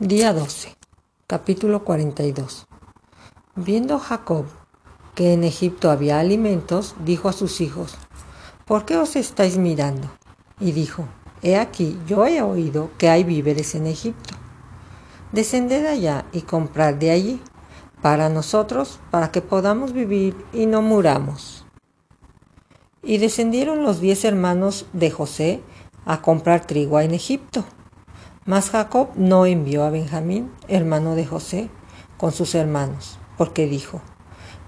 Día 12, capítulo 42. Viendo Jacob que en Egipto había alimentos, dijo a sus hijos, ¿por qué os estáis mirando? Y dijo, He aquí, yo he oído que hay víveres en Egipto. Descended allá y comprad de allí, para nosotros, para que podamos vivir y no muramos. Y descendieron los diez hermanos de José a comprar trigo en Egipto mas Jacob no envió a Benjamín, hermano de José, con sus hermanos, porque dijo,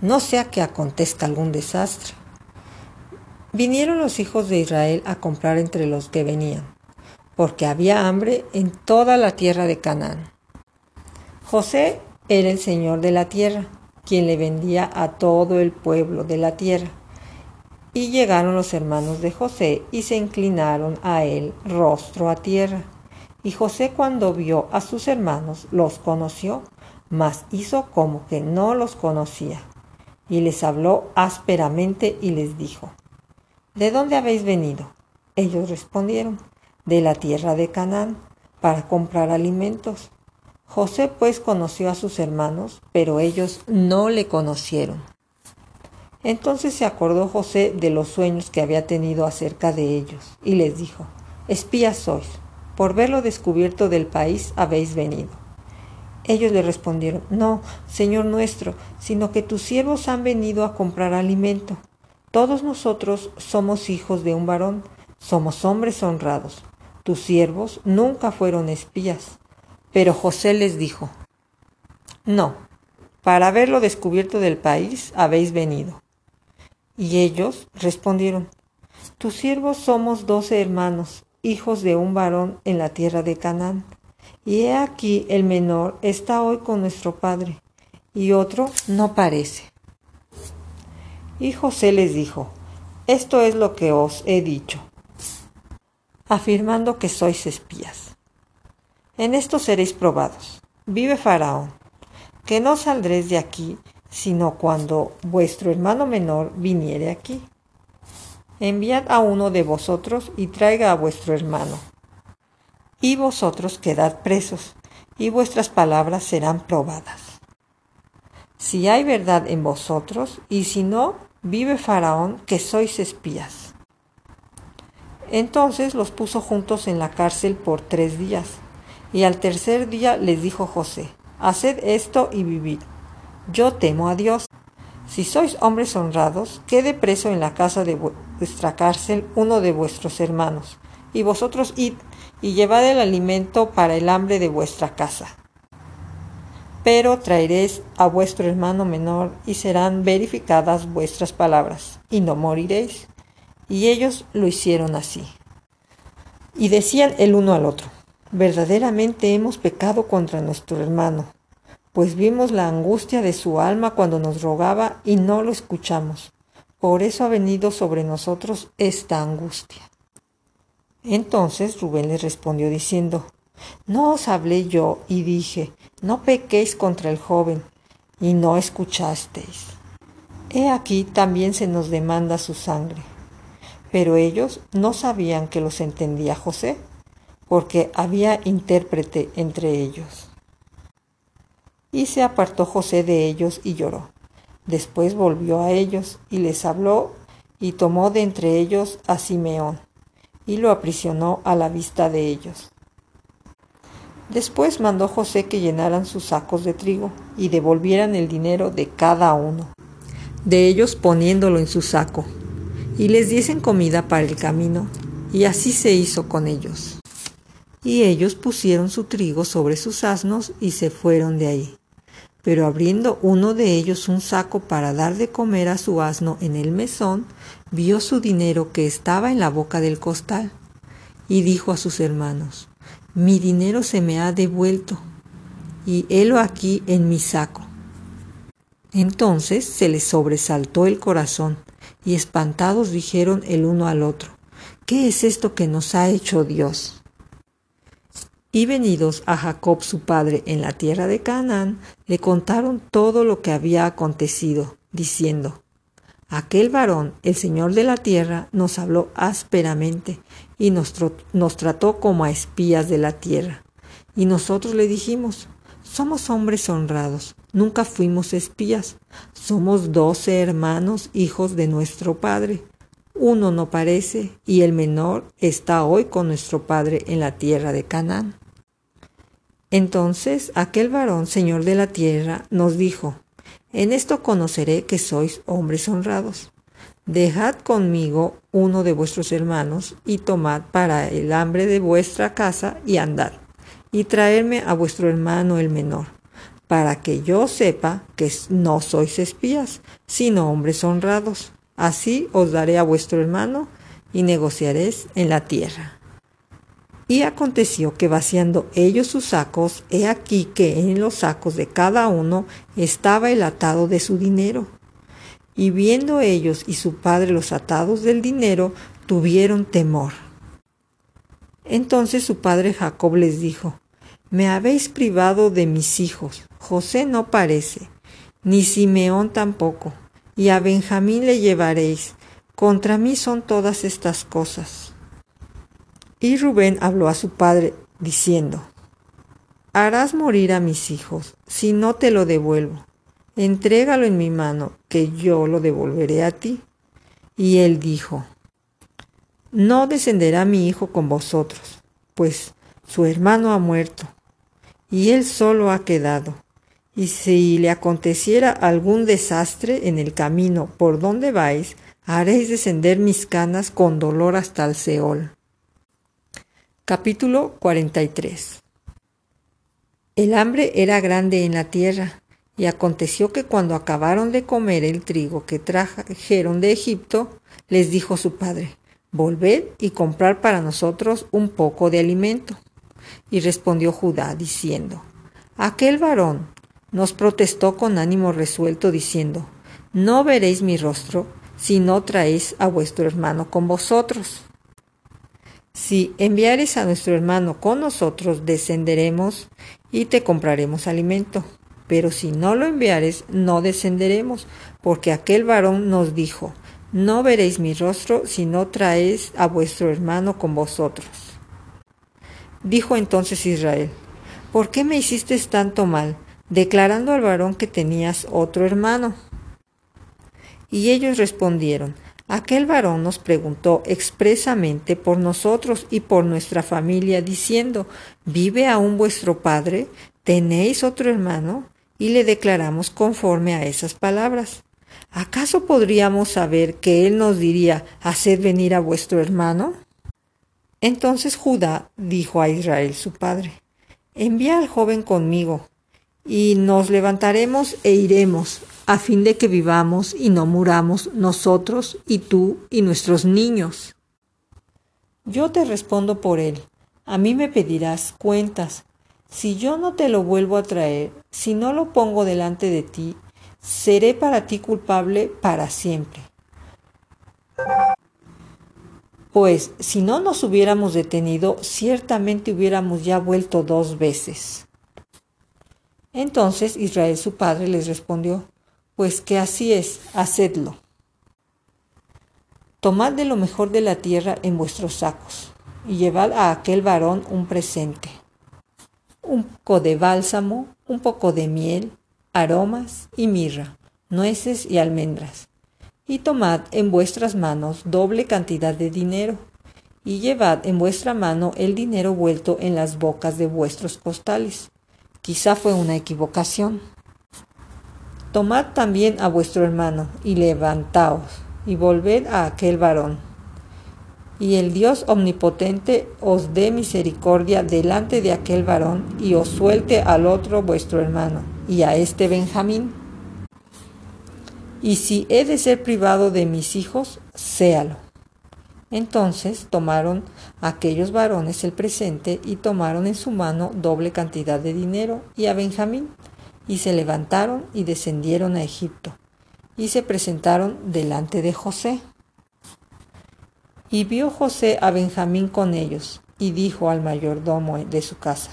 no sea que acontezca algún desastre. Vinieron los hijos de Israel a comprar entre los que venían, porque había hambre en toda la tierra de Canaán. José era el señor de la tierra, quien le vendía a todo el pueblo de la tierra. Y llegaron los hermanos de José y se inclinaron a él rostro a tierra. Y José cuando vio a sus hermanos los conoció, mas hizo como que no los conocía. Y les habló ásperamente y les dijo, ¿De dónde habéis venido? Ellos respondieron, de la tierra de Canaán, para comprar alimentos. José pues conoció a sus hermanos, pero ellos no le conocieron. Entonces se acordó José de los sueños que había tenido acerca de ellos, y les dijo, espías sois por verlo descubierto del país habéis venido. Ellos le respondieron, No, Señor nuestro, sino que tus siervos han venido a comprar alimento. Todos nosotros somos hijos de un varón, somos hombres honrados. Tus siervos nunca fueron espías. Pero José les dijo, No, para verlo descubierto del país habéis venido. Y ellos respondieron, Tus siervos somos doce hermanos, hijos de un varón en la tierra de Canaán. Y he aquí el menor está hoy con nuestro padre, y otro no parece. Y José les dijo, Esto es lo que os he dicho, afirmando que sois espías. En esto seréis probados. Vive Faraón, que no saldréis de aquí, sino cuando vuestro hermano menor viniere aquí enviad a uno de vosotros y traiga a vuestro hermano. Y vosotros quedad presos, y vuestras palabras serán probadas. Si hay verdad en vosotros, y si no, vive Faraón, que sois espías. Entonces los puso juntos en la cárcel por tres días, y al tercer día les dijo José, Haced esto y vivid. Yo temo a Dios. Si sois hombres honrados, quede preso en la casa de vuestra cárcel uno de vuestros hermanos, y vosotros id y llevad el alimento para el hambre de vuestra casa. Pero traeréis a vuestro hermano menor y serán verificadas vuestras palabras, y no moriréis. Y ellos lo hicieron así. Y decían el uno al otro, verdaderamente hemos pecado contra nuestro hermano, pues vimos la angustia de su alma cuando nos rogaba y no lo escuchamos. Por eso ha venido sobre nosotros esta angustia. Entonces Rubén les respondió diciendo, No os hablé yo y dije, no pequéis contra el joven, y no escuchasteis. He aquí también se nos demanda su sangre. Pero ellos no sabían que los entendía José, porque había intérprete entre ellos. Y se apartó José de ellos y lloró. Después volvió a ellos y les habló y tomó de entre ellos a Simeón y lo aprisionó a la vista de ellos. Después mandó José que llenaran sus sacos de trigo y devolvieran el dinero de cada uno, de ellos poniéndolo en su saco, y les diesen comida para el camino, y así se hizo con ellos. Y ellos pusieron su trigo sobre sus asnos y se fueron de ahí. Pero abriendo uno de ellos un saco para dar de comer a su asno en el mesón, vio su dinero que estaba en la boca del costal, y dijo a sus hermanos, Mi dinero se me ha devuelto, y helo aquí en mi saco. Entonces se les sobresaltó el corazón, y espantados dijeron el uno al otro, ¿Qué es esto que nos ha hecho Dios? Y venidos a Jacob su padre en la tierra de Canaán, le contaron todo lo que había acontecido, diciendo, Aquel varón, el Señor de la tierra, nos habló ásperamente y nos, nos trató como a espías de la tierra. Y nosotros le dijimos, somos hombres honrados, nunca fuimos espías, somos doce hermanos, hijos de nuestro Padre. Uno no parece y el menor está hoy con nuestro Padre en la tierra de Canaán. Entonces aquel varón, señor de la tierra, nos dijo, en esto conoceré que sois hombres honrados. Dejad conmigo uno de vuestros hermanos y tomad para el hambre de vuestra casa y andad, y traerme a vuestro hermano el menor, para que yo sepa que no sois espías, sino hombres honrados. Así os daré a vuestro hermano y negociaréis en la tierra. Y aconteció que vaciando ellos sus sacos, he aquí que en los sacos de cada uno estaba el atado de su dinero. Y viendo ellos y su padre los atados del dinero, tuvieron temor. Entonces su padre Jacob les dijo, Me habéis privado de mis hijos, José no parece, ni Simeón tampoco, y a Benjamín le llevaréis. Contra mí son todas estas cosas. Y Rubén habló a su padre, diciendo, Harás morir a mis hijos, si no te lo devuelvo. Entrégalo en mi mano, que yo lo devolveré a ti. Y él dijo, No descenderá mi hijo con vosotros, pues su hermano ha muerto, y él solo ha quedado. Y si le aconteciera algún desastre en el camino por donde vais, haréis descender mis canas con dolor hasta el Seol. Capítulo 43 El hambre era grande en la tierra, y aconteció que cuando acabaron de comer el trigo que trajeron de Egipto, les dijo su padre, Volved y comprar para nosotros un poco de alimento. Y respondió Judá, diciendo, Aquel varón nos protestó con ánimo resuelto, diciendo, No veréis mi rostro si no traéis a vuestro hermano con vosotros. Si enviares a nuestro hermano con nosotros, descenderemos y te compraremos alimento. Pero si no lo enviares, no descenderemos, porque aquel varón nos dijo, No veréis mi rostro si no traéis a vuestro hermano con vosotros. Dijo entonces Israel, ¿por qué me hiciste tanto mal? declarando al varón que tenías otro hermano. Y ellos respondieron, aquel varón nos preguntó expresamente por nosotros y por nuestra familia, diciendo, ¿vive aún vuestro padre? ¿Tenéis otro hermano? Y le declaramos conforme a esas palabras. ¿Acaso podríamos saber que él nos diría, haced venir a vuestro hermano? Entonces Judá dijo a Israel su padre, envía al joven conmigo y nos levantaremos e iremos, a fin de que vivamos y no muramos nosotros y tú y nuestros niños. Yo te respondo por él. A mí me pedirás cuentas. Si yo no te lo vuelvo a traer, si no lo pongo delante de ti, seré para ti culpable para siempre. Pues si no nos hubiéramos detenido, ciertamente hubiéramos ya vuelto dos veces. Entonces Israel su padre les respondió, Pues que así es, hacedlo. Tomad de lo mejor de la tierra en vuestros sacos, y llevad a aquel varón un presente, un poco de bálsamo, un poco de miel, aromas y mirra, nueces y almendras. Y tomad en vuestras manos doble cantidad de dinero, y llevad en vuestra mano el dinero vuelto en las bocas de vuestros costales Quizá fue una equivocación. Tomad también a vuestro hermano y levantaos y volved a aquel varón. Y el Dios omnipotente os dé misericordia delante de aquel varón y os suelte al otro vuestro hermano y a este Benjamín. Y si he de ser privado de mis hijos, séalo. Entonces tomaron aquellos varones el presente y tomaron en su mano doble cantidad de dinero y a Benjamín, y se levantaron y descendieron a Egipto, y se presentaron delante de José. Y vio José a Benjamín con ellos, y dijo al mayordomo de su casa,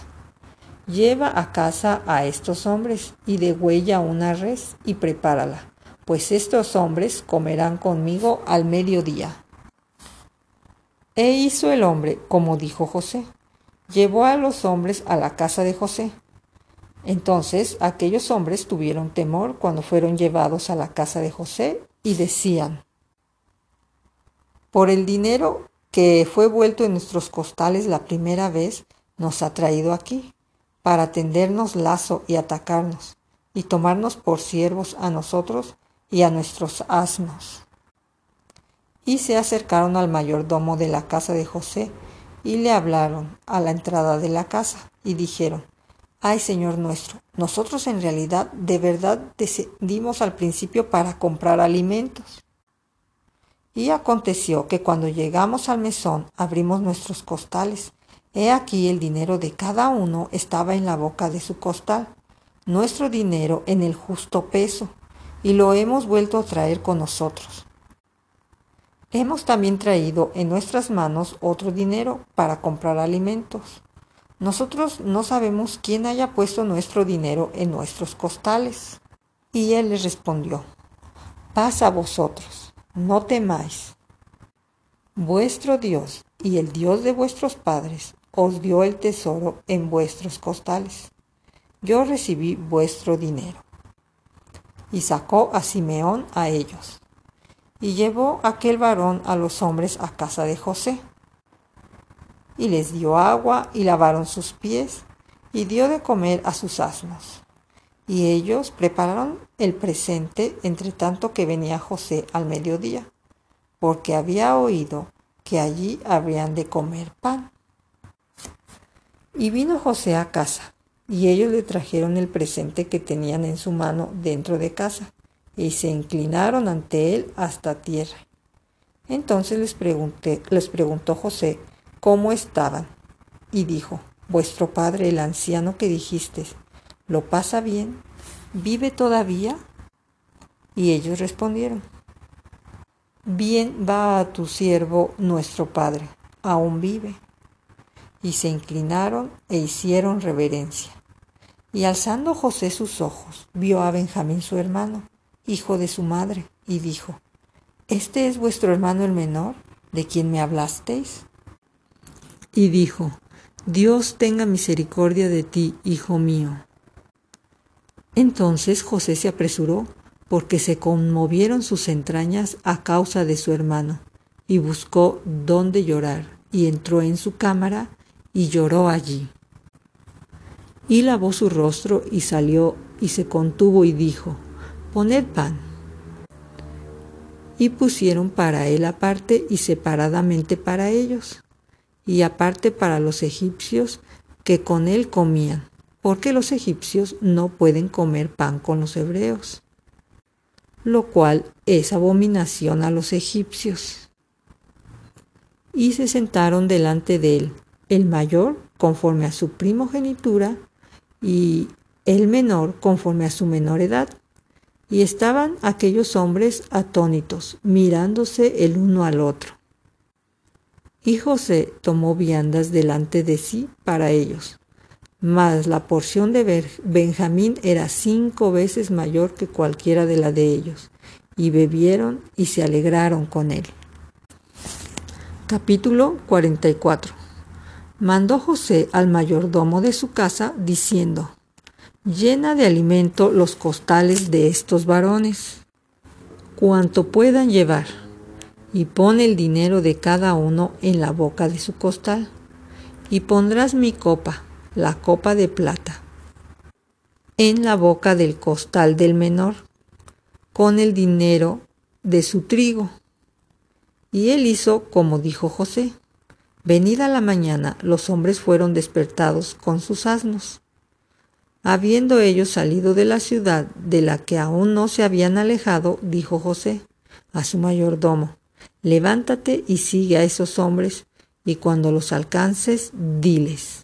Lleva a casa a estos hombres, y degüella una res, y prepárala, pues estos hombres comerán conmigo al mediodía. E hizo el hombre como dijo José. llevó a los hombres a la casa de José. Entonces aquellos hombres tuvieron temor cuando fueron llevados a la casa de José y decían, por el dinero que fue vuelto en nuestros costales la primera vez, nos ha traído aquí, para tendernos lazo y atacarnos, y tomarnos por siervos a nosotros y a nuestros asnos. Y se acercaron al mayordomo de la casa de José, y le hablaron a la entrada de la casa, y dijeron, Ay Señor nuestro, nosotros en realidad de verdad descendimos al principio para comprar alimentos y aconteció que cuando llegamos al mesón abrimos nuestros costales. He aquí el dinero de cada uno estaba en la boca de su costal, nuestro dinero en el justo peso, y lo hemos vuelto a traer con nosotros. Hemos también traído en nuestras manos otro dinero para comprar alimentos. Nosotros no sabemos quién haya puesto nuestro dinero en nuestros costales. Y él les respondió, pasa a vosotros no temáis. Vuestro Dios y el Dios de vuestros padres os dio el tesoro en vuestros costales. Yo recibí vuestro dinero. Y sacó a Simeón a ellos. Y llevó aquel varón a los hombres a casa de José. Y les dio agua y lavaron sus pies y dio de comer a sus asnos. Y ellos prepararon el presente entre tanto que venía José al mediodía, porque había oído que allí habrían de comer pan. Y vino José a casa, y ellos le trajeron el presente que tenían en su mano dentro de casa, y se inclinaron ante él hasta tierra. Entonces les, pregunté, les preguntó José cómo estaban, y dijo, Vuestro padre, el anciano que dijisteis, ¿Lo pasa bien? ¿Vive todavía? Y ellos respondieron, Bien va a tu siervo nuestro Padre, aún vive. Y se inclinaron e hicieron reverencia. Y alzando José sus ojos, vio a Benjamín su hermano, hijo de su madre, y dijo, ¿Este es vuestro hermano el menor, de quien me hablasteis? Y dijo, Dios tenga misericordia de ti, hijo mío. Entonces José se apresuró, porque se conmovieron sus entrañas a causa de su hermano, y buscó dónde llorar, y entró en su cámara, y lloró allí. Y lavó su rostro, y salió, y se contuvo, y dijo, Poned pan. Y pusieron para él aparte y separadamente para ellos, y aparte para los egipcios que con él comían porque los egipcios no pueden comer pan con los hebreos, lo cual es abominación a los egipcios. Y se sentaron delante de él, el mayor conforme a su primogenitura y el menor conforme a su menor edad. Y estaban aquellos hombres atónitos, mirándose el uno al otro. Y José tomó viandas delante de sí para ellos. Mas la porción de Benjamín era cinco veces mayor que cualquiera de la de ellos, y bebieron y se alegraron con él. Capítulo 44 Mandó José al mayordomo de su casa, diciendo, Llena de alimento los costales de estos varones, cuanto puedan llevar, y pon el dinero de cada uno en la boca de su costal, y pondrás mi copa, la copa de plata en la boca del costal del menor con el dinero de su trigo. Y él hizo como dijo José. Venida la mañana, los hombres fueron despertados con sus asnos. Habiendo ellos salido de la ciudad de la que aún no se habían alejado, dijo José a su mayordomo, levántate y sigue a esos hombres, y cuando los alcances, diles,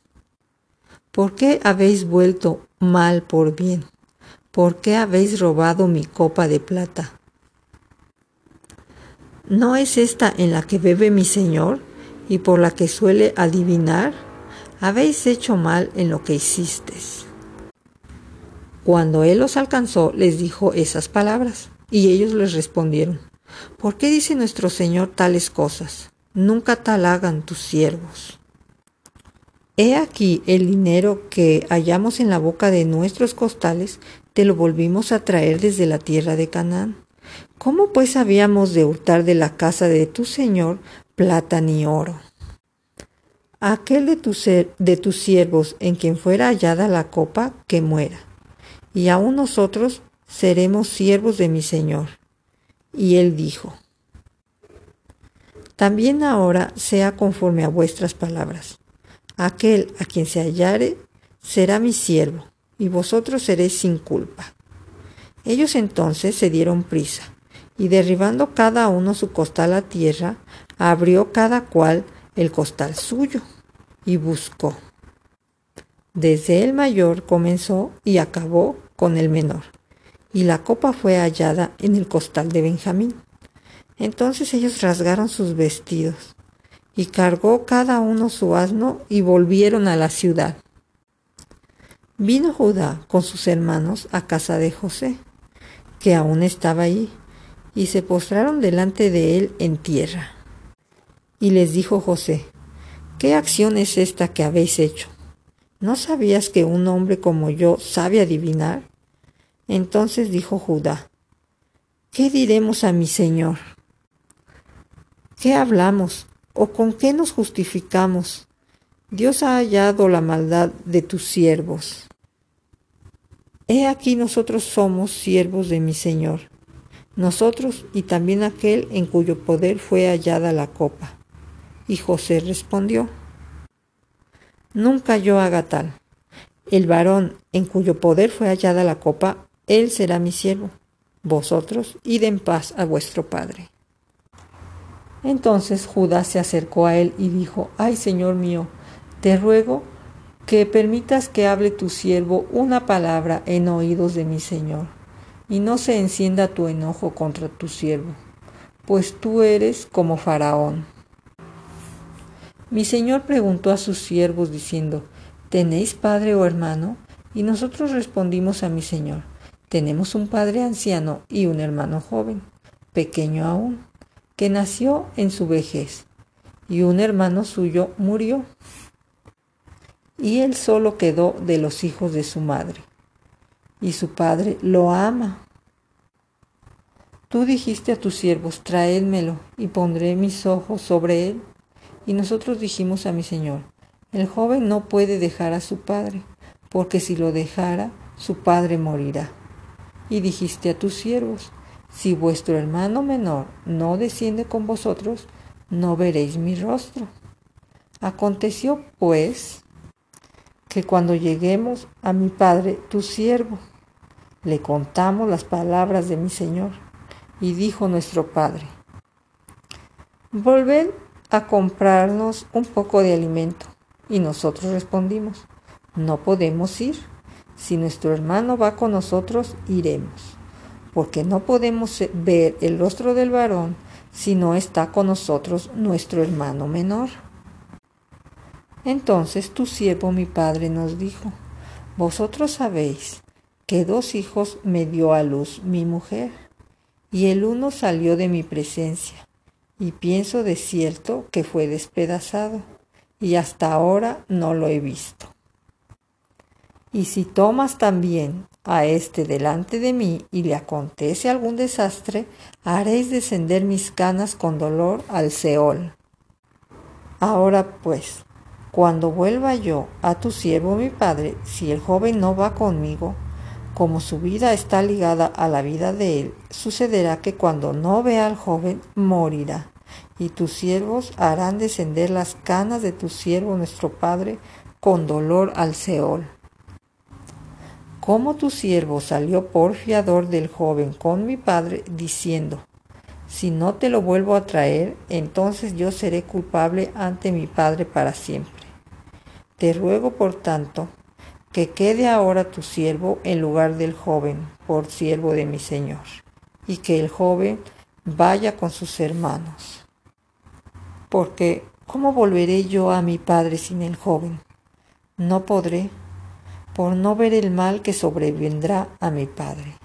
¿Por qué habéis vuelto mal por bien? ¿Por qué habéis robado mi copa de plata? ¿No es esta en la que bebe mi Señor y por la que suele adivinar? Habéis hecho mal en lo que hicisteis. Cuando él los alcanzó, les dijo esas palabras, y ellos les respondieron, ¿por qué dice nuestro Señor tales cosas? Nunca tal hagan tus siervos. He aquí el dinero que hallamos en la boca de nuestros costales, te lo volvimos a traer desde la tierra de Canaán. ¿Cómo pues habíamos de hurtar de la casa de tu Señor plata ni oro? Aquel de, de tus siervos en quien fuera hallada la copa, que muera, y aún nosotros seremos siervos de mi Señor. Y él dijo, También ahora sea conforme a vuestras palabras. Aquel a quien se hallare será mi siervo, y vosotros seréis sin culpa. Ellos entonces se dieron prisa, y derribando cada uno su costal a tierra, abrió cada cual el costal suyo, y buscó. Desde el mayor comenzó y acabó con el menor y la copa fue hallada en el costal de Benjamín. Entonces ellos rasgaron sus vestidos, y cargó cada uno su asno y volvieron a la ciudad. Vino Judá con sus hermanos a casa de José, que aún estaba allí, y se postraron delante de él en tierra. Y les dijo José, ¿qué acción es esta que habéis hecho? ¿No sabías que un hombre como yo sabe adivinar? Entonces dijo Judá, ¿qué diremos a mi Señor? ¿Qué hablamos o con qué nos justificamos? Dios ha hallado la maldad de tus siervos. He aquí nosotros somos siervos de mi Señor, nosotros y también aquel en cuyo poder fue hallada la copa. Y José respondió, Nunca yo haga tal. El varón en cuyo poder fue hallada la copa él será mi siervo. Vosotros id en paz a vuestro padre. Entonces Judá se acercó a él y dijo, Ay Señor mío, te ruego que permitas que hable tu siervo una palabra en oídos de mi Señor, y no se encienda tu enojo contra tu siervo, pues tú eres como Faraón. Mi Señor preguntó a sus siervos diciendo, ¿tenéis padre o hermano? Y nosotros respondimos a mi Señor, tenemos un padre anciano y un hermano joven, pequeño aún, que nació en su vejez, y un hermano suyo murió. Y él solo quedó de los hijos de su madre, y su padre lo ama. Tú dijiste a tus siervos, traédmelo, y pondré mis ojos sobre él. Y nosotros dijimos a mi señor, el joven no puede dejar a su padre, porque si lo dejara, su padre morirá y dijiste a tus siervos, si vuestro hermano menor no desciende con vosotros, no veréis mi rostro. Aconteció, pues, que cuando lleguemos a mi padre, tu siervo, le contamos las palabras de mi Señor, y dijo nuestro padre, volved a comprarnos un poco de alimento. Y nosotros respondimos, no podemos ir si nuestro hermano va con nosotros, iremos, porque no podemos ver el rostro del varón si no está con nosotros nuestro hermano menor. Entonces tu siervo mi padre nos dijo, vosotros sabéis que dos hijos me dio a luz mi mujer, y el uno salió de mi presencia, y pienso de cierto que fue despedazado, y hasta ahora no lo he visto. Y si tomas también a éste delante de mí y le acontece algún desastre, haréis descender mis canas con dolor al Seol. Ahora pues, cuando vuelva yo a tu siervo mi padre, si el joven no va conmigo, como su vida está ligada a la vida de él, sucederá que cuando no vea al joven, morirá. Y tus siervos harán descender las canas de tu siervo nuestro padre con dolor al Seol. Como tu siervo salió por fiador del joven con mi padre, diciendo, si no te lo vuelvo a traer, entonces yo seré culpable ante mi padre para siempre. Te ruego, por tanto, que quede ahora tu siervo en lugar del joven, por siervo de mi Señor, y que el joven vaya con sus hermanos. Porque, ¿cómo volveré yo a mi padre sin el joven? No podré por no ver el mal que sobrevendrá a mi padre.